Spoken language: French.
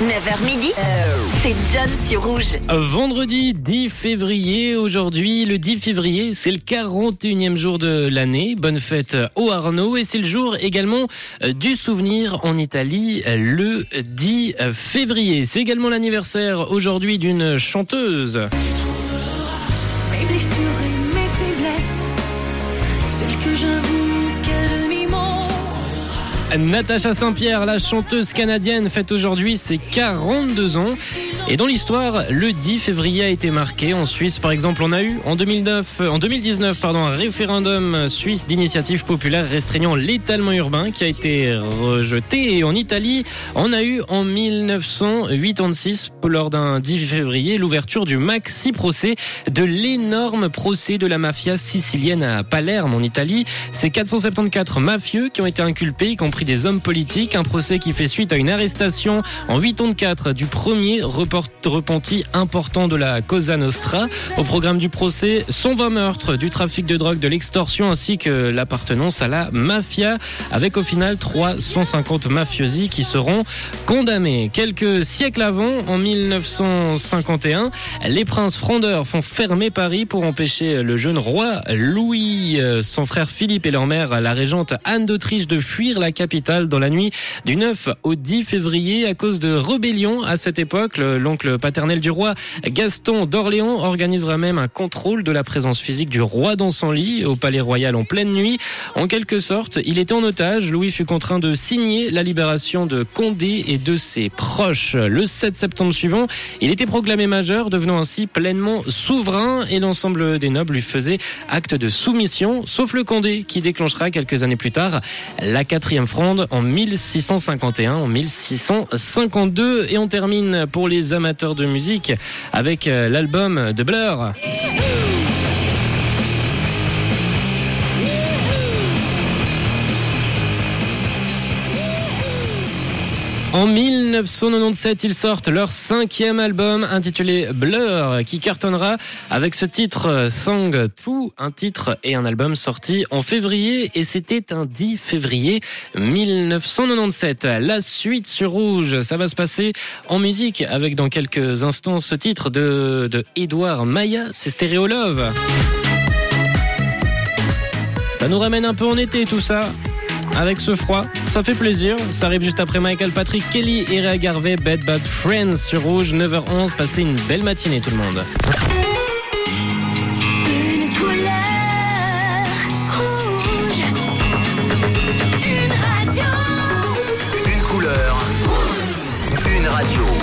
9h midi, c'est John sur Rouge. Vendredi 10 février, aujourd'hui le 10 février, c'est le 41e jour de l'année. Bonne fête au Arnaud et c'est le jour également euh, du souvenir en Italie euh, le 10 février. C'est également l'anniversaire aujourd'hui d'une chanteuse. Mes blessures et mes faiblesses, celles que j'avoue. Natacha Saint-Pierre, la chanteuse canadienne, fête aujourd'hui ses 42 ans. Et dans l'histoire, le 10 février a été marqué. En Suisse, par exemple, on a eu en 2009, en 2019, pardon, un référendum suisse d'initiative populaire restreignant l'étalement urbain qui a été rejeté. Et en Italie, on a eu en 1986, lors d'un 10 février, l'ouverture du maxi procès de l'énorme procès de la mafia sicilienne à Palerme, en Italie. C'est 474 mafieux qui ont été inculpés, y compris des hommes politiques. Un procès qui fait suite à une arrestation en 84 du premier repenti important de la Cosa Nostra. Au programme du procès, 120 meurtres, du trafic de drogue, de l'extorsion ainsi que l'appartenance à la mafia, avec au final 350 mafiosi qui seront condamnés. Quelques siècles avant, en 1951, les princes frondeurs font fermer Paris pour empêcher le jeune roi Louis, euh, son frère Philippe et leur mère, la régente Anne d'Autriche, de fuir la capitale dans la nuit du 9 au 10 février à cause de rébellion. À cette époque, le- l'oncle paternel du roi, Gaston d'Orléans, organisera même un contrôle de la présence physique du roi dans son lit au palais royal en pleine nuit. En quelque sorte, il était en otage. Louis fut contraint de signer la libération de Condé et de ses proches. Le 7 septembre suivant, il était proclamé majeur, devenant ainsi pleinement souverain et l'ensemble des nobles lui faisait acte de soumission, sauf le Condé qui déclenchera quelques années plus tard la quatrième en 1651, en 1652 et on termine pour les amateurs de musique avec euh, l'album de Blur. En 1997, ils sortent leur cinquième album intitulé Blur, qui cartonnera avec ce titre euh, Song 2, un titre et un album sorti en février, et c'était un 10 février 1997. La suite sur Rouge, ça va se passer en musique avec dans quelques instants ce titre de, Edouard Maya, c'est Stéréo Love. Ça nous ramène un peu en été tout ça avec ce froid. Ça fait plaisir. Ça arrive juste après Michael Patrick Kelly et Ray Garvey, Bad Bad Friends sur Rouge, 9h11. Passez une belle matinée tout le monde. Une couleur rouge. Une radio. Une couleur, une radio.